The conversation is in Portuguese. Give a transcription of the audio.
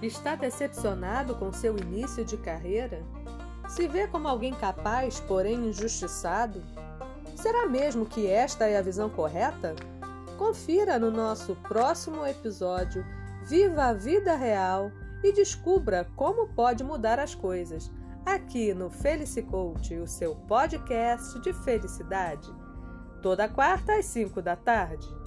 Está decepcionado com seu início de carreira? Se vê como alguém capaz, porém injustiçado? Será mesmo que esta é a visão correta? Confira no nosso próximo episódio Viva a Vida Real e descubra como pode mudar as coisas aqui no Felice Coach, o seu podcast de felicidade. Toda quarta às 5 da tarde.